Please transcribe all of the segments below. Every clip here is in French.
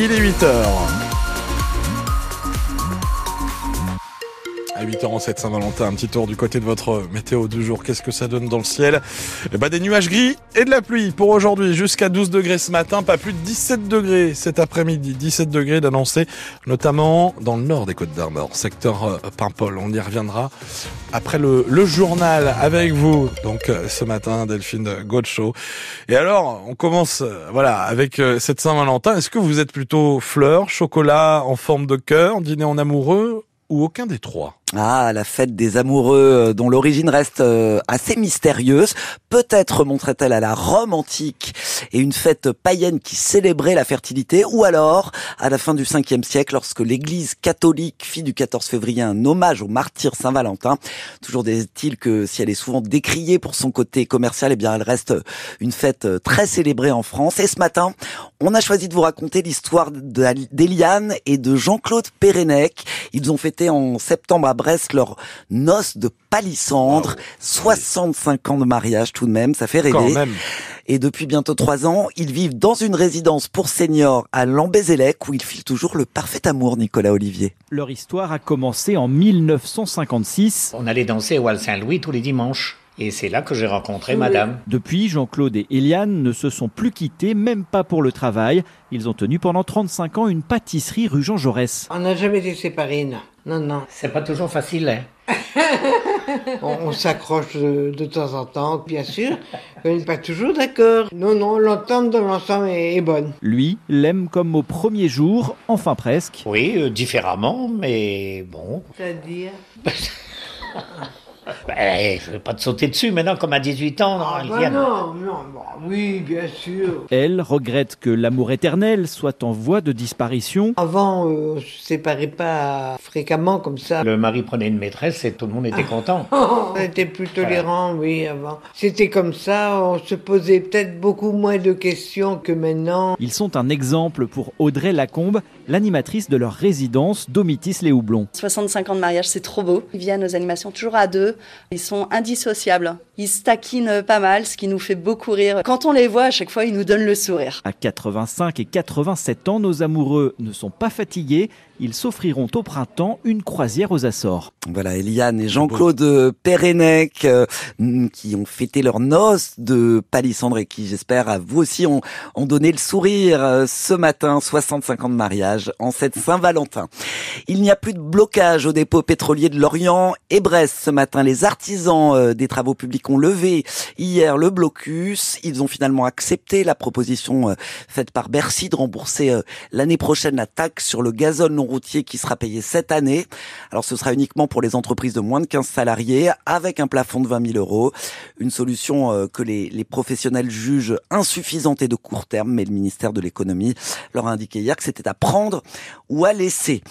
il est 8h. À 8h07 Saint-Valentin, un petit tour du côté de votre météo du jour. Qu'est-ce que ça donne dans le ciel? Eh ben, Des nuages gris et de la pluie pour aujourd'hui. Jusqu'à 12 degrés ce matin, pas plus de 17 degrés cet après-midi. 17 degrés d'annoncé, notamment dans le nord des Côtes d'Armor, secteur euh, Paimpol. On y reviendra après le, le journal avec vous. Donc euh, ce matin, Delphine Gaucho. Et alors, on commence euh, voilà avec cette Saint-Valentin. Est-ce que vous êtes plutôt fleurs, chocolat en forme de cœur, dîner en amoureux ou aucun des trois? Ah, la fête des amoureux euh, dont l'origine reste euh, assez mystérieuse. Peut-être remonterait-elle à la Rome antique et une fête païenne qui célébrait la fertilité, ou alors à la fin du 5e siècle lorsque l'Église catholique fit du 14 février un hommage au martyr Saint-Valentin. Toujours est-il que si elle est souvent décriée pour son côté commercial, eh bien elle reste une fête très célébrée en France. Et ce matin, on a choisi de vous raconter l'histoire d'Eliane et de Jean-Claude Pérenec. Ils ont fêté en septembre Brest leur noce de palissandre. 65 ans de mariage tout de même, ça fait rêver. Et depuis bientôt trois ans, ils vivent dans une résidence pour seniors à Lambézélec où ils filent toujours le parfait amour, Nicolas Olivier. Leur histoire a commencé en 1956. On allait danser au Val Saint-Louis tous les dimanches. Et c'est là que j'ai rencontré madame. Depuis, Jean-Claude et Eliane ne se sont plus quittés, même pas pour le travail. Ils ont tenu pendant 35 ans une pâtisserie rue Jean Jaurès. On n'a jamais été séparés, non. Non, non. C'est pas toujours facile, hein. on, s'accroche de, temps en temps, bien sûr. On n'est pas toujours d'accord. Non, non, l'entente dans l'ensemble est, bonne. Lui l'aime comme au premier jour, enfin presque. Oui, euh, différemment, mais bon. C'est-à-dire? Ben, je vais pas te sauter dessus maintenant, comme à 18 ans. Ah, bah non, non, bah oui, bien sûr. Elle regrette que l'amour éternel soit en voie de disparition. Avant, euh, on se séparait pas fréquemment comme ça. Le mari prenait une maîtresse et tout le monde était content. on était plus tolérant, oui, avant. C'était comme ça, on se posait peut-être beaucoup moins de questions que maintenant. Ils sont un exemple pour Audrey Lacombe, l'animatrice de leur résidence Domitis les Houblons. 65 ans de mariage, c'est trop beau. Ils viennent aux animations toujours à deux. Ils sont indissociables. Ils se taquinent pas mal, ce qui nous fait beaucoup rire. Quand on les voit, à chaque fois, ils nous donnent le sourire. À 85 et 87 ans, nos amoureux ne sont pas fatigués. Ils s'offriront au printemps une croisière aux Açores. Voilà, Eliane et Jean-Claude Pérenec euh, qui ont fêté leur noces de palissandre et qui, j'espère, à vous aussi ont, ont donné le sourire euh, ce matin, 65 ans de mariage en cette Saint-Valentin. Il n'y a plus de blocage au dépôt pétrolier de Lorient et Brest ce matin. Les artisans euh, des travaux publics ont levé hier le blocus. Ils ont finalement accepté la proposition faite par Bercy de rembourser l'année prochaine la taxe sur le gazole non routier qui sera payé cette année. Alors ce sera uniquement pour les entreprises de moins de 15 salariés avec un plafond de 20 000 euros. Une solution euh, que les, les professionnels jugent insuffisante et de court terme, mais le ministère de l'économie leur a indiqué hier que c'était à prendre ou à laisser.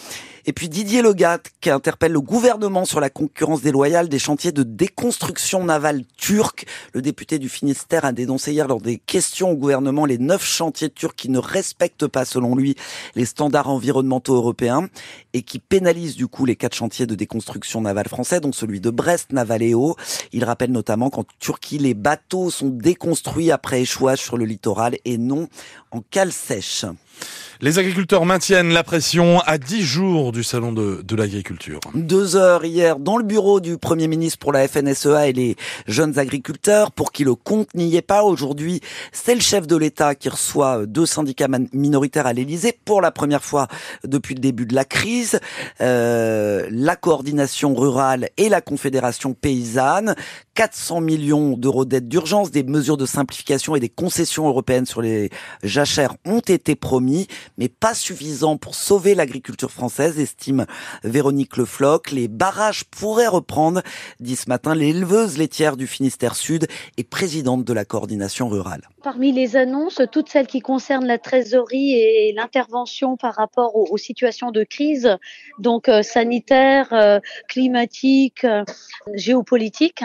Et puis Didier Legat qui interpelle le gouvernement sur la concurrence déloyale des chantiers de déconstruction navale turque. Le député du Finistère a dénoncé hier lors des questions au gouvernement les neuf chantiers turcs qui ne respectent pas selon lui les standards environnementaux européens et qui pénalisent du coup les quatre chantiers de déconstruction navale français, dont celui de Brest, Navaléo. Il rappelle notamment qu'en Turquie, les bateaux sont déconstruits après échouage sur le littoral et non en cale sèche. Les agriculteurs maintiennent la pression à 10 jours du salon de, de l'agriculture. Deux heures hier dans le bureau du Premier ministre pour la FNSEA et les jeunes agriculteurs pour qui le compte n'y est pas. Aujourd'hui, c'est le chef de l'État qui reçoit deux syndicats minoritaires à l'Élysée pour la première fois depuis le début de la crise. Euh, la coordination rurale et la confédération paysanne. 400 millions d'euros d'aide d'urgence, des mesures de simplification et des concessions européennes sur les jachères ont été promis mais pas suffisant pour sauver l'agriculture française, estime Véronique Lefloc. Les barrages pourraient reprendre, dit ce matin l'éleveuse laitière du Finistère Sud et présidente de la coordination rurale. Parmi les annonces, toutes celles qui concernent la trésorerie et l'intervention par rapport aux, situations de crise, donc euh, sanitaire, euh, climatique, euh, géopolitique,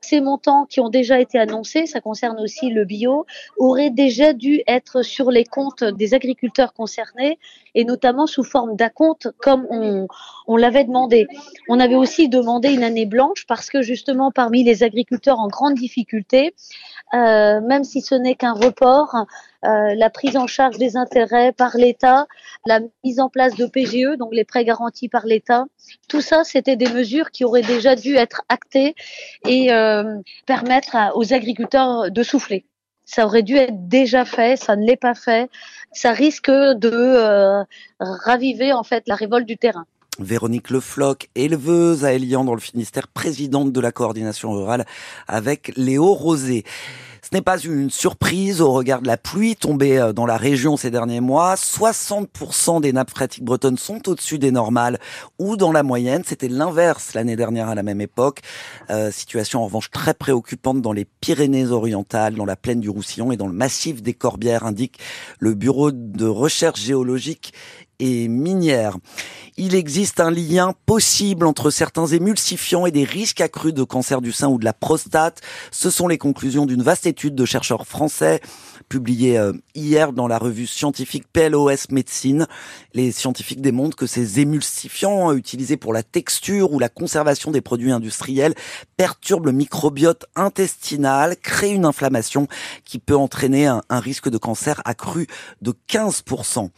ces montants qui ont déjà été annoncés, ça concerne aussi le bio, auraient déjà dû être sur les comptes des agriculteurs concernés et notamment sous forme d'acompte comme on, l'avait demandé. On avait aussi demandé une année blanche parce que justement parmi les agriculteurs en grande difficulté, euh, même si ce n'est qu'un report, euh, la prise en charge des intérêts par l'État, la mise en place de PGE, donc les prêts garantis par l'État. Tout ça, c'était des mesures qui auraient déjà dû être actées et euh, permettre aux agriculteurs de souffler. Ça aurait dû être déjà fait, ça ne l'est pas fait. Ça risque de euh, raviver en fait la révolte du terrain. Véronique Lefloc, éleveuse à Elian dans le Finistère, présidente de la coordination rurale avec Léo Rosé. Ce n'est pas une surprise au regard de la pluie tombée euh, dans la région ces derniers mois. 60% des nappes phréatiques bretonnes sont au-dessus des normales ou dans la moyenne. C'était l'inverse l'année dernière à la même époque. Euh, situation en revanche très préoccupante dans les Pyrénées-Orientales, dans la plaine du Roussillon et dans le massif des Corbières, indique le Bureau de recherche géologique Il existe un lien possible entre certains émulsifiants et des risques accrus de cancer du sein ou de la prostate. Ce sont les conclusions d'une vaste étude de chercheurs français publiée euh, hier dans la revue scientifique PLOS Médecine. Les scientifiques démontrent que ces émulsifiants utilisés pour la texture ou la conservation des produits industriels perturbent le microbiote intestinal, créent une inflammation qui peut entraîner un risque de cancer accru de 15%.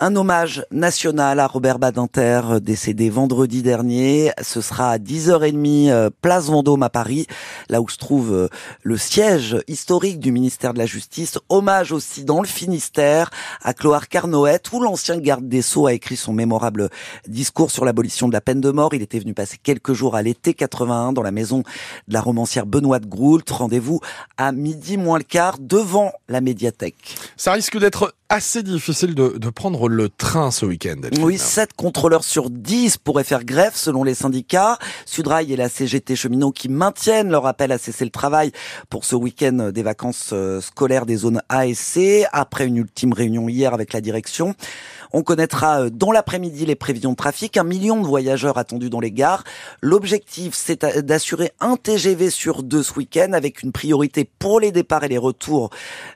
Un hommage national à Robert Badinter, décédé vendredi dernier. Ce sera à 10h30, euh, place Vendôme à Paris, là où se trouve euh, le siège historique du ministère de la Justice. Hommage aussi dans le Finistère à Cloire Carnoët, où l'ancien garde des Sceaux a écrit son mémorable discours sur l'abolition de la peine de mort. Il était venu passer quelques jours à l'été 81 dans la maison de la romancière Benoît de Groult. Rendez-vous à midi moins le quart devant la médiathèque. Ça risque d'être assez difficile de, de prendre le train ce week-end. Oui, 7 contrôleurs sur 10 pourraient faire grève selon les syndicats. Sudrail et la CGT cheminots qui maintiennent leur appel à cesser le travail pour ce week-end des vacances euh, scolaires des zones A et C après une ultime réunion hier avec la direction. On connaîtra euh, dans l'après-midi les prévisions de trafic, un million de voyageurs attendus dans les gares. L'objectif, c'est d'assurer un TGV sur deux ce week-end avec une priorité pour les départs et les retours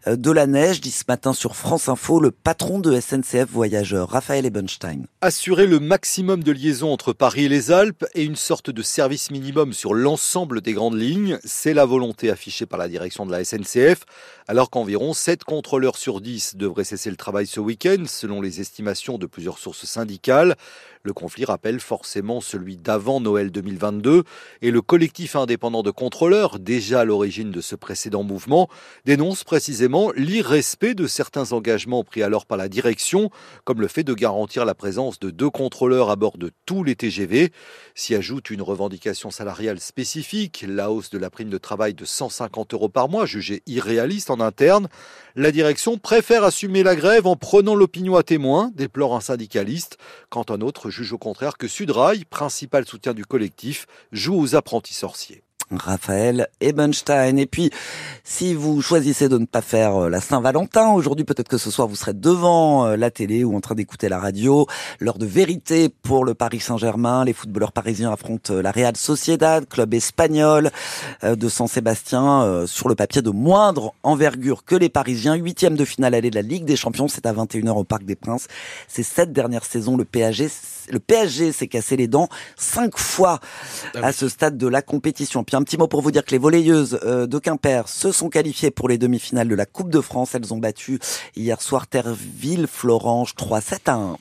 euh, de la neige, dit ce matin sur France Info le patron de SNCF Voyageurs, Raphaël Ebenstein. Assurer le maximum de liaisons entre Paris et les Alpes et une sorte de service minimum sur l'ensemble des grandes lignes, c'est la volonté affichée par la direction de la SNCF, alors qu'environ 7 contrôleurs sur 10 devraient cesser le travail ce week-end, selon les estimations de plusieurs sources syndicales. Le conflit rappelle forcément celui d'avant Noël 2022 et le collectif indépendant de contrôleurs, déjà à l'origine de ce précédent mouvement, dénonce précisément l'irrespect de certains engagements pris alors par la direction, comme le fait de garantir la présence de deux contrôleurs à bord de tous les TGV. S'y ajoute une revendication salariale spécifique, la hausse de la prime de travail de 150 euros par mois, jugée irréaliste en interne. La direction préfère assumer la grève en prenant l'opinion à témoin, déplore un syndicaliste, quand un autre juge au contraire que Sudrail, principal soutien du collectif, joue aux apprentis sorciers. Raphaël Ebenstein. Et puis, si vous choisissez de ne pas faire euh, la Saint-Valentin, aujourd'hui peut-être que ce soir vous serez devant euh, la télé ou en train d'écouter la radio. L'heure de vérité pour le Paris Saint-Germain. Les footballeurs parisiens affrontent euh, la Real Sociedad, club espagnol de San-Sébastien, sur le papier de moindre envergure que les Parisiens. Huitième de finale allée de la Ligue des Champions, c'est à 21h au Parc des Princes. Ces sept dernières saisons, le PSG, le PSG s'est cassé les dents cinq fois ah à ce stade de la compétition. Puis un petit mot pour vous dire que les volleyeuses euh, de Quimper se sont qualifiées pour les demi-finales de la Coupe de France. Elles ont battu hier soir Terville Florange 3-7 à 1.